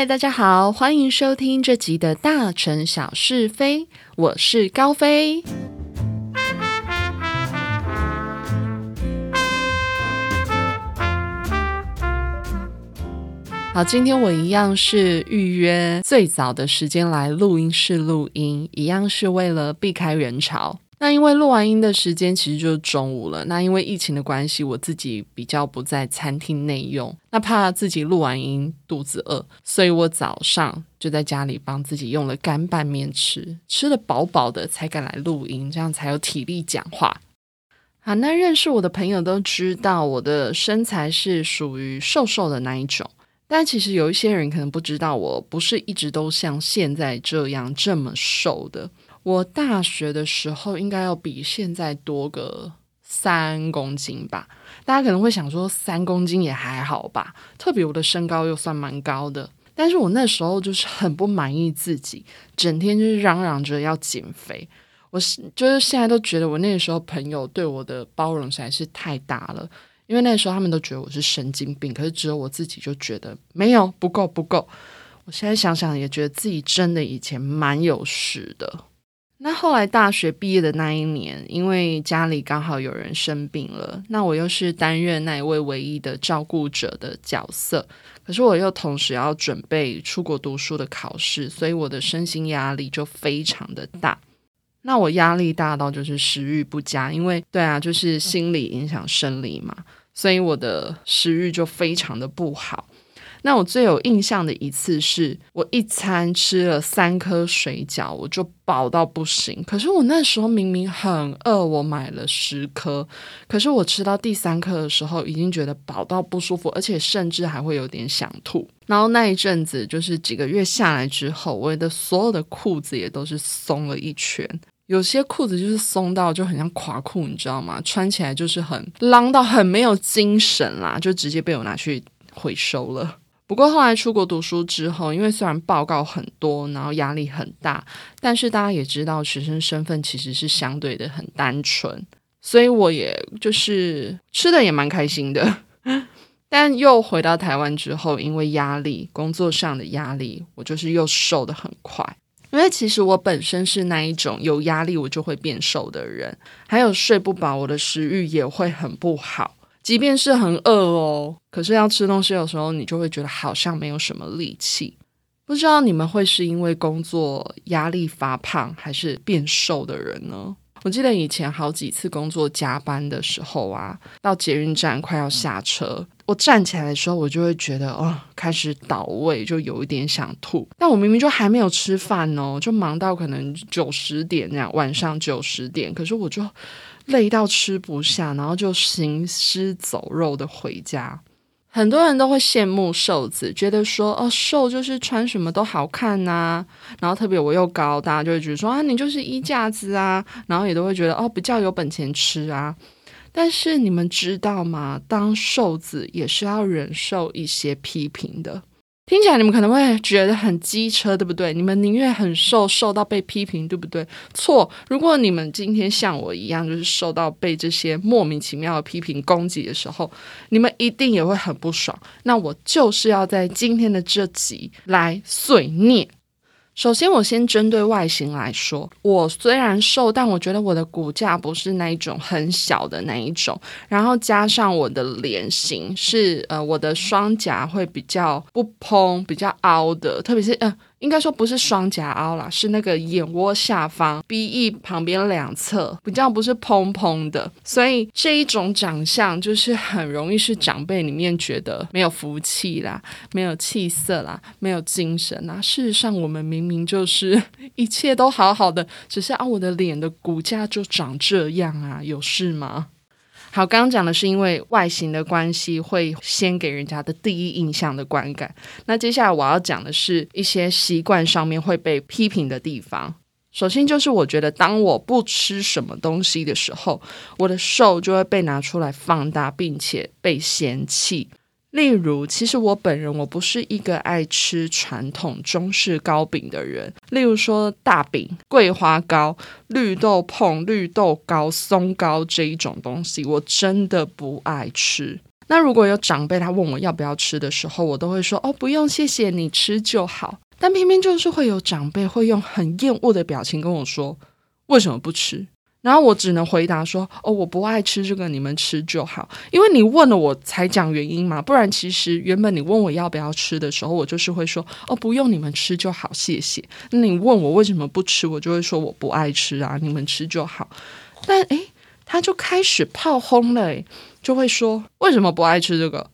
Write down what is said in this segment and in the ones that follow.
嗨，大家好，欢迎收听这集的大城小是非，我是高飞。好，今天我一样是预约最早的时间来录音室录音，一样是为了避开人潮。那因为录完音的时间其实就是中午了，那因为疫情的关系，我自己比较不在餐厅内用，那怕自己录完音肚子饿，所以我早上就在家里帮自己用了干拌面吃，吃的饱饱的才敢来录音，这样才有体力讲话。好，那认识我的朋友都知道，我的身材是属于瘦瘦的那一种。但其实有一些人可能不知道，我不是一直都像现在这样这么瘦的。我大学的时候应该要比现在多个三公斤吧。大家可能会想说，三公斤也还好吧，特别我的身高又算蛮高的。但是我那时候就是很不满意自己，整天就是嚷嚷着要减肥。我是就是现在都觉得，我那个时候朋友对我的包容实在是太大了。因为那时候他们都觉得我是神经病，可是只有我自己就觉得没有不够不够。我现在想想也觉得自己真的以前蛮有事的。那后来大学毕业的那一年，因为家里刚好有人生病了，那我又是担任那一位唯一的照顾者的角色，可是我又同时要准备出国读书的考试，所以我的身心压力就非常的大。那我压力大到就是食欲不佳，因为对啊，就是心理影响生理嘛。所以我的食欲就非常的不好。那我最有印象的一次是我一餐吃了三颗水饺，我就饱到不行。可是我那时候明明很饿，我买了十颗，可是我吃到第三颗的时候，已经觉得饱到不舒服，而且甚至还会有点想吐。然后那一阵子就是几个月下来之后，我的所有的裤子也都是松了一圈。有些裤子就是松到就很像垮裤，你知道吗？穿起来就是很浪到很没有精神啦，就直接被我拿去回收了。不过后来出国读书之后，因为虽然报告很多，然后压力很大，但是大家也知道学生身份其实是相对的很单纯，所以我也就是吃的也蛮开心的。但又回到台湾之后，因为压力，工作上的压力，我就是又瘦的很快。因为其实我本身是那一种有压力我就会变瘦的人，还有睡不饱，我的食欲也会很不好。即便是很饿哦，可是要吃东西，有时候你就会觉得好像没有什么力气。不知道你们会是因为工作压力发胖，还是变瘦的人呢？我记得以前好几次工作加班的时候啊，到捷运站快要下车，我站起来的时候，我就会觉得哦，开始倒胃，就有一点想吐。但我明明就还没有吃饭哦，就忙到可能九十点那样，晚上九十点，可是我就累到吃不下，然后就行尸走肉的回家。很多人都会羡慕瘦子，觉得说哦，瘦就是穿什么都好看呐。然后特别我又高，大家就会觉得说啊，你就是衣架子啊。然后也都会觉得哦，比较有本钱吃啊。但是你们知道吗？当瘦子也是要忍受一些批评的。听起来你们可能会觉得很机车，对不对？你们宁愿很瘦，瘦到被批评，对不对？错。如果你们今天像我一样，就是受到被这些莫名其妙的批评攻击的时候，你们一定也会很不爽。那我就是要在今天的这集来碎念。首先，我先针对外形来说，我虽然瘦，但我觉得我的骨架不是那一种很小的那一种，然后加上我的脸型是，呃，我的双颊会比较不蓬，比较凹的，特别是，呃。应该说不是双颊凹啦，是那个眼窝下方、鼻翼旁边两侧比较不是蓬蓬的，所以这一种长相就是很容易是长辈里面觉得没有福气啦、没有气色啦、没有精神啦。事实上，我们明明就是 一切都好好的，只是啊，我的脸的骨架就长这样啊，有事吗？好，刚刚讲的是因为外形的关系，会先给人家的第一印象的观感。那接下来我要讲的是一些习惯上面会被批评的地方。首先就是我觉得，当我不吃什么东西的时候，我的瘦就会被拿出来放大，并且被嫌弃。例如，其实我本人我不是一个爱吃传统中式糕饼的人。例如说大饼、桂花糕、绿豆碰、绿豆糕、松糕这一种东西，我真的不爱吃。那如果有长辈他问我要不要吃的时候，我都会说哦，不用，谢谢你吃就好。但偏偏就是会有长辈会用很厌恶的表情跟我说为什么不吃？然后我只能回答说：“哦，我不爱吃这个，你们吃就好。因为你问了我才讲原因嘛，不然其实原本你问我要不要吃的时候，我就是会说：哦，不用你们吃就好，谢谢。那你问我为什么不吃，我就会说我不爱吃啊，你们吃就好。但诶，他就开始炮轰了，诶，就会说为什么不爱吃这个？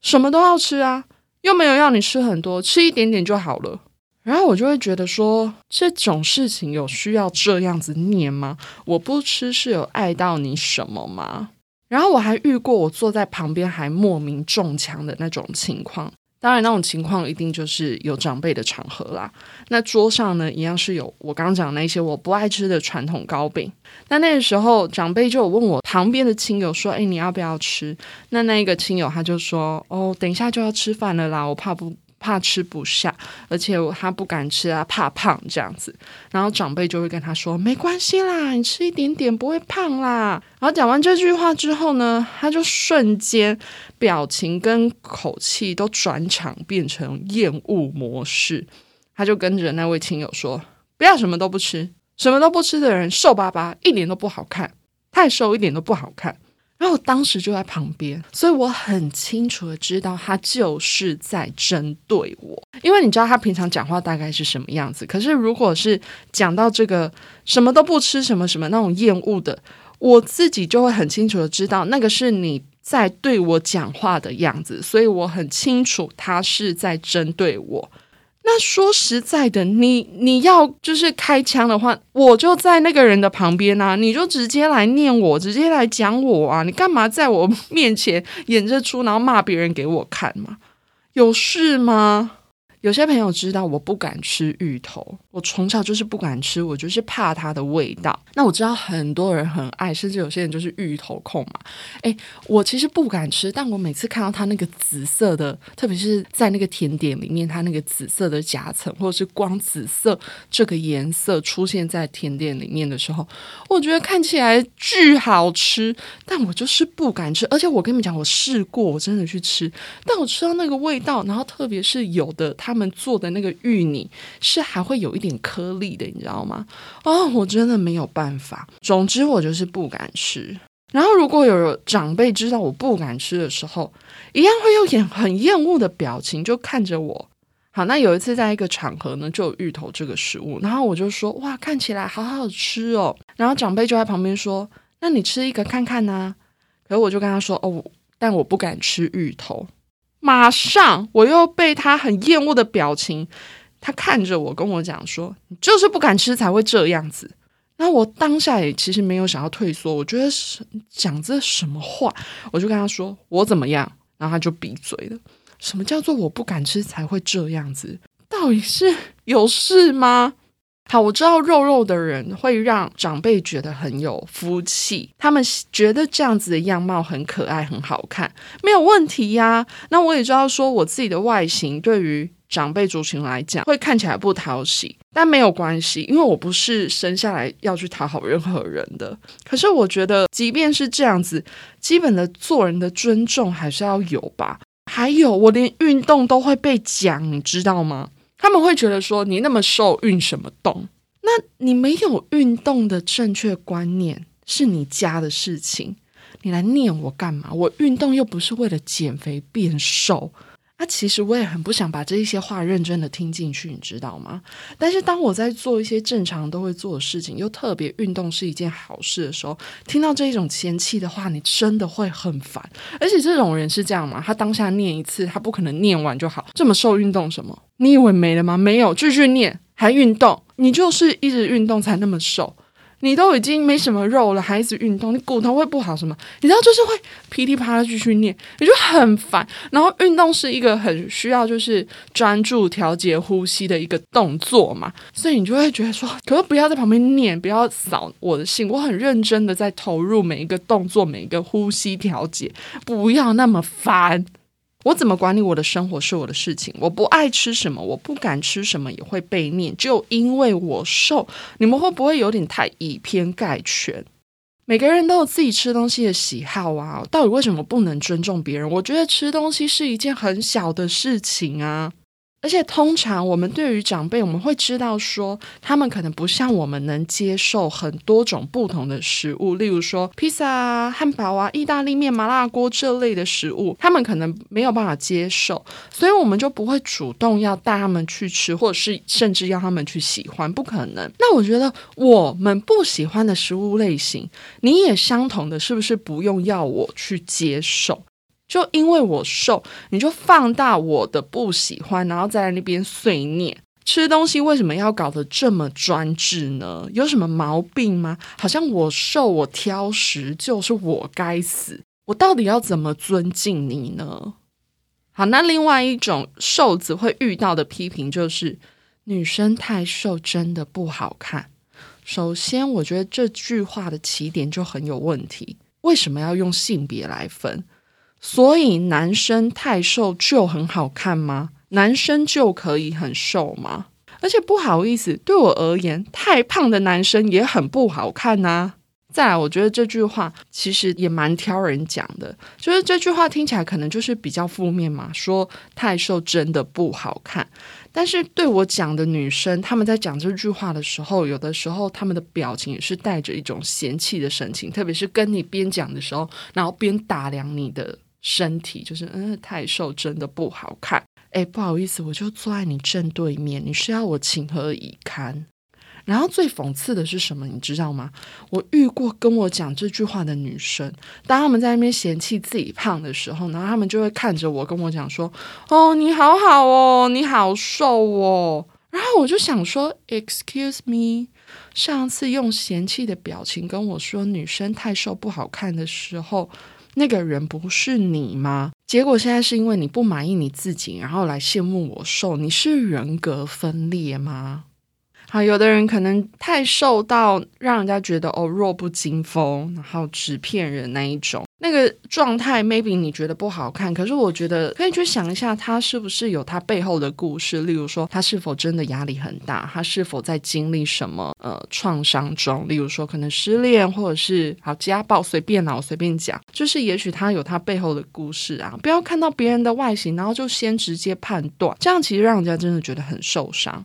什么都要吃啊，又没有要你吃很多，吃一点点就好了。”然后我就会觉得说，这种事情有需要这样子念吗？我不吃是有爱到你什么吗？然后我还遇过我坐在旁边还莫名中枪的那种情况。当然，那种情况一定就是有长辈的场合啦。那桌上呢，一样是有我刚刚讲那些我不爱吃的传统糕饼。那那个时候，长辈就有问我旁边的亲友说：“哎，你要不要吃？”那那一个亲友他就说：“哦，等一下就要吃饭了啦，我怕不。”怕吃不下，而且他不敢吃啊，怕胖这样子。然后长辈就会跟他说：“没关系啦，你吃一点点不会胖啦。”然后讲完这句话之后呢，他就瞬间表情跟口气都转场变成厌恶模式。他就跟着那位亲友说：“不要什么都不吃，什么都不吃的人瘦巴巴，一点都不好看，太瘦一点都不好看。”然后我当时就在旁边，所以我很清楚的知道他就是在针对我，因为你知道他平常讲话大概是什么样子。可是如果是讲到这个什么都不吃什么什么那种厌恶的，我自己就会很清楚的知道那个是你在对我讲话的样子，所以我很清楚他是在针对我。那说实在的，你你要就是开枪的话，我就在那个人的旁边啊，你就直接来念我，直接来讲我啊，你干嘛在我面前演这出，然后骂别人给我看嘛？有事吗？有些朋友知道我不敢吃芋头，我从小就是不敢吃，我就是怕它的味道。那我知道很多人很爱，甚至有些人就是芋头控嘛。诶，我其实不敢吃，但我每次看到它那个紫色的，特别是在那个甜点里面，它那个紫色的夹层或者是光紫色这个颜色出现在甜点里面的时候，我觉得看起来巨好吃，但我就是不敢吃。而且我跟你们讲，我试过，我真的去吃，但我吃到那个味道，然后特别是有的。他们做的那个芋泥是还会有一点颗粒的，你知道吗？哦，我真的没有办法。总之，我就是不敢吃。然后，如果有长辈知道我不敢吃的时候，一样会用眼很厌恶的表情就看着我。好，那有一次在一个场合呢，就有芋头这个食物，然后我就说：“哇，看起来好好吃哦。”然后长辈就在旁边说：“那你吃一个看看呢？”可是我就跟他说：“哦，但我不敢吃芋头。”马上，我又被他很厌恶的表情，他看着我跟我讲说：“你就是不敢吃才会这样子。”那我当下也其实没有想要退缩，我觉得是讲这什么话，我就跟他说：“我怎么样？”然后他就闭嘴了。什么叫做我不敢吃才会这样子？到底是有事吗？好，我知道肉肉的人会让长辈觉得很有福气，他们觉得这样子的样貌很可爱、很好看，没有问题呀。那我也知道，说我自己的外形对于长辈族群来讲会看起来不讨喜，但没有关系，因为我不是生下来要去讨好任何人的。可是我觉得，即便是这样子，基本的做人的尊重还是要有吧。还有，我连运动都会被讲，你知道吗？他们会觉得说你那么瘦，运什么动？那你没有运动的正确观念是你家的事情，你来念我干嘛？我运动又不是为了减肥变瘦。其实我也很不想把这一些话认真的听进去，你知道吗？但是当我在做一些正常都会做的事情，又特别运动是一件好事的时候，听到这一种嫌弃的话，你真的会很烦。而且这种人是这样吗？他当下念一次，他不可能念完就好。这么瘦运动什么？你以为没了吗？没有，继续念还运动，你就是一直运动才那么瘦。你都已经没什么肉了，还一直运动，你骨头会不好什么？你知道，就是会噼里啪啦继续念，你就很烦。然后运动是一个很需要就是专注调节呼吸的一个动作嘛，所以你就会觉得说，可不要在旁边念，不要扫我的兴。我很认真的在投入每一个动作，每一个呼吸调节，不要那么烦。我怎么管理我的生活是我的事情，我不爱吃什么，我不敢吃什么也会被念，就因为我瘦，你们会不会有点太以偏概全？每个人都有自己吃东西的喜好啊，到底为什么不能尊重别人？我觉得吃东西是一件很小的事情啊。而且通常我们对于长辈，我们会知道说，他们可能不像我们能接受很多种不同的食物，例如说披萨啊、汉堡啊、意大利面、麻辣锅这类的食物，他们可能没有办法接受，所以我们就不会主动要带他们去吃，或者是甚至要他们去喜欢，不可能。那我觉得我们不喜欢的食物类型，你也相同的，是不是不用要我去接受？就因为我瘦，你就放大我的不喜欢，然后在那边碎念吃东西，为什么要搞得这么专制呢？有什么毛病吗？好像我瘦，我挑食，就是我该死。我到底要怎么尊敬你呢？好，那另外一种瘦子会遇到的批评就是女生太瘦真的不好看。首先，我觉得这句话的起点就很有问题。为什么要用性别来分？所以男生太瘦就很好看吗？男生就可以很瘦吗？而且不好意思，对我而言，太胖的男生也很不好看呐。再来，我觉得这句话其实也蛮挑人讲的，就是这句话听起来可能就是比较负面嘛，说太瘦真的不好看。但是对我讲的女生，他们在讲这句话的时候，有的时候他们的表情也是带着一种嫌弃的神情，特别是跟你边讲的时候，然后边打量你的。身体就是嗯太瘦，真的不好看。哎，不好意思，我就坐在你正对面，你是要我情何以堪？然后最讽刺的是什么，你知道吗？我遇过跟我讲这句话的女生，当他们在那边嫌弃自己胖的时候，然后他们就会看着我跟我讲说：“哦，你好好哦，你好瘦哦。”然后我就想说：“Excuse me，上次用嫌弃的表情跟我说女生太瘦不好看的时候。”那个人不是你吗？结果现在是因为你不满意你自己，然后来羡慕我瘦，你是人格分裂吗？好，有的人可能太瘦到让人家觉得哦弱不禁风，然后纸片人那一种那个状态，maybe 你觉得不好看，可是我觉得可以去想一下，他是不是有他背后的故事？例如说，他是否真的压力很大？他是否在经历什么呃创伤中？例如说，可能失恋，或者是好家暴，随便啊，我随便讲，就是也许他有他背后的故事啊。不要看到别人的外形，然后就先直接判断，这样其实让人家真的觉得很受伤。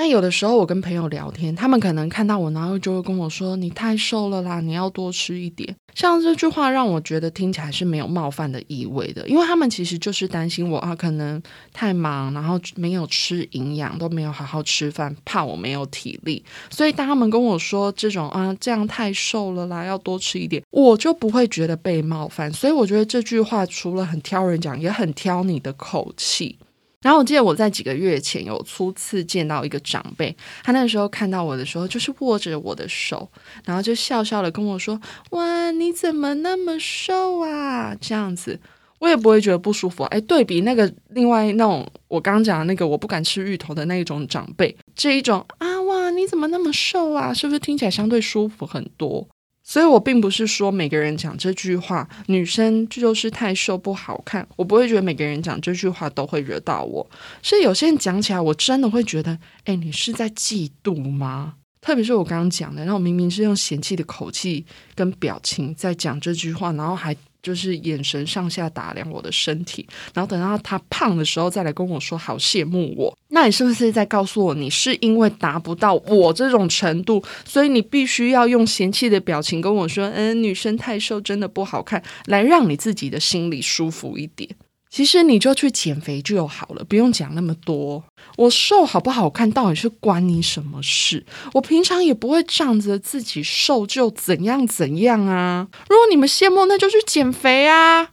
那有的时候我跟朋友聊天，他们可能看到我，然后就会跟我说：“你太瘦了啦，你要多吃一点。”像这句话让我觉得听起来是没有冒犯的意味的，因为他们其实就是担心我啊，可能太忙，然后没有吃营养，都没有好好吃饭，怕我没有体力。所以当他们跟我说这种啊，这样太瘦了啦，要多吃一点，我就不会觉得被冒犯。所以我觉得这句话除了很挑人讲，也很挑你的口气。然后我记得我在几个月前有初次见到一个长辈，他那时候看到我的时候，就是握着我的手，然后就笑笑的跟我说：“哇，你怎么那么瘦啊？”这样子，我也不会觉得不舒服。哎，对比那个另外那种我刚刚讲的那个我不敢吃芋头的那一种长辈，这一种啊，哇，你怎么那么瘦啊？是不是听起来相对舒服很多？所以我并不是说每个人讲这句话，女生就是太瘦不好看。我不会觉得每个人讲这句话都会惹到我。所以有些人讲起来，我真的会觉得，哎，你是在嫉妒吗？特别是我刚刚讲的，然后明明是用嫌弃的口气跟表情在讲这句话，然后还。就是眼神上下打量我的身体，然后等到他胖的时候再来跟我说好羡慕我，那你是不是在告诉我你是因为达不到我这种程度，所以你必须要用嫌弃的表情跟我说，嗯，女生太瘦真的不好看，来让你自己的心里舒服一点。其实你就去减肥就好了，不用讲那么多。我瘦好不好看，到底是关你什么事？我平常也不会仗着自己瘦就怎样怎样啊。如果你们羡慕，那就去减肥啊。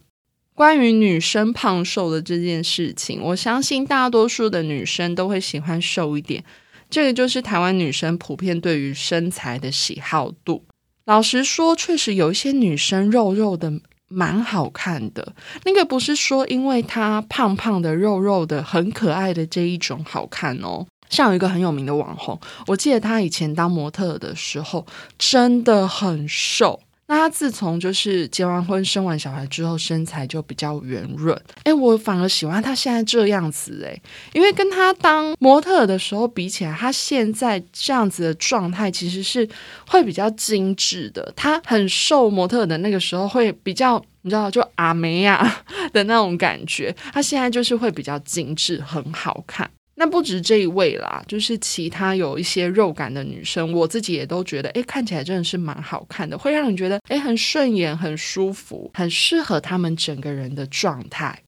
关于女生胖瘦的这件事情，我相信大多数的女生都会喜欢瘦一点。这个就是台湾女生普遍对于身材的喜好度。老实说，确实有一些女生肉肉的。蛮好看的，那个不是说因为她胖胖的、肉肉的、很可爱的这一种好看哦。像有一个很有名的网红，我记得她以前当模特的时候真的很瘦，那她自从就是结完婚、生完小孩之后，身材就比较圆润。哎，我反而喜欢她现在这样子哎，因为跟她当模特的时候比起来，她现在这样子的状态其实是会比较精致的。她很瘦模特的那个时候会比较，你知道，就阿梅亚 的那种感觉。她现在就是会比较精致，很好看。那不止这一位啦，就是其他有一些肉感的女生，我自己也都觉得，哎，看起来真的是蛮好看的，会让你觉得，哎，很顺眼、很舒服、很适合他们整个人的状态。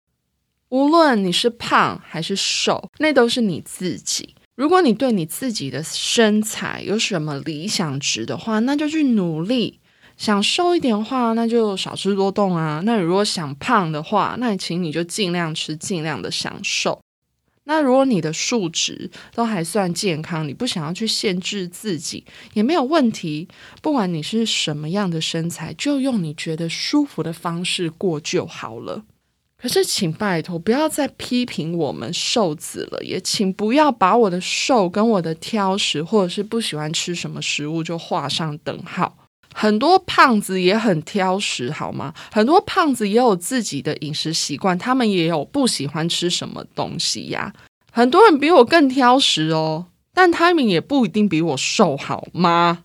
无论你是胖还是瘦，那都是你自己。如果你对你自己的身材有什么理想值的话，那就去努力。想瘦一点的话，那就少吃多动啊。那你如果想胖的话，那请你就尽量吃，尽量的享受。那如果你的数值都还算健康，你不想要去限制自己也没有问题。不管你是什么样的身材，就用你觉得舒服的方式过就好了。可是，请拜托不要再批评我们瘦子了，也请不要把我的瘦跟我的挑食或者是不喜欢吃什么食物就画上等号。很多胖子也很挑食，好吗？很多胖子也有自己的饮食习惯，他们也有不喜欢吃什么东西呀。很多人比我更挑食哦，但他们也不一定比我瘦，好吗？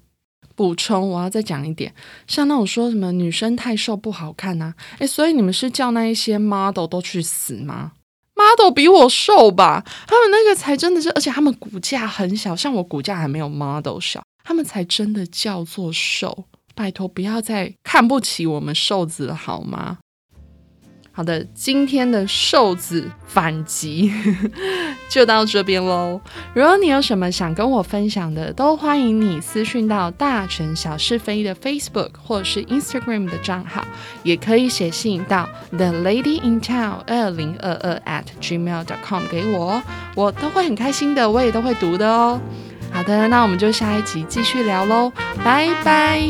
补充，我要再讲一点，像那种说什么女生太瘦不好看呐，诶，所以你们是叫那一些 model 都去死吗？model 比我瘦吧，他们那个才真的是，而且他们骨架很小，像我骨架还没有 model 小，他们才真的叫做瘦。拜托，不要再看不起我们瘦子了，好吗？好的，今天的瘦子反击 就到这边喽。如果你有什么想跟我分享的，都欢迎你私讯到大城小是非的 Facebook 或是 Instagram 的账号，也可以写信到 The Lady in Town 二零二二 at gmail.com 给我，我都会很开心的，我也都会读的哦。好的，那我们就下一集继续聊喽，拜拜。